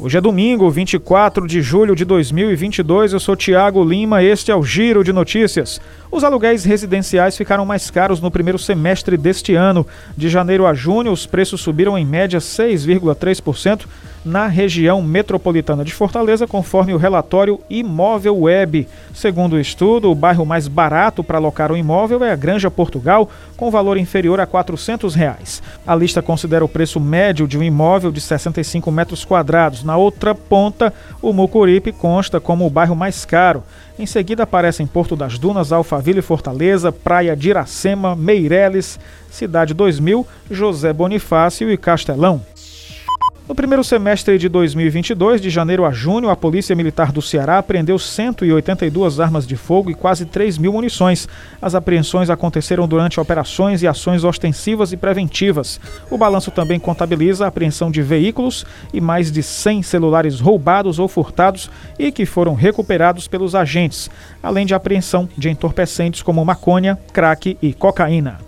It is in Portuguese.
Hoje é domingo, 24 de julho de 2022. Eu sou Tiago Lima. Este é o Giro de Notícias. Os aluguéis residenciais ficaram mais caros no primeiro semestre deste ano. De janeiro a junho, os preços subiram em média 6,3% na região metropolitana de Fortaleza, conforme o relatório Imóvel Web. Segundo o estudo, o bairro mais barato para alocar um imóvel é a Granja Portugal, com valor inferior a 400 reais. A lista considera o preço médio de um imóvel de 65 metros quadrados. Na outra ponta, o Mucuripe consta como o bairro mais caro. Em seguida aparecem Porto das Dunas, Alphaville, Fortaleza, Praia de Iracema, Meireles, Cidade 2000, José Bonifácio e Castelão. No primeiro semestre de 2022, de janeiro a junho, a Polícia Militar do Ceará apreendeu 182 armas de fogo e quase 3 mil munições. As apreensões aconteceram durante operações e ações ostensivas e preventivas. O balanço também contabiliza a apreensão de veículos e mais de 100 celulares roubados ou furtados e que foram recuperados pelos agentes, além de apreensão de entorpecentes como maconha, crack e cocaína.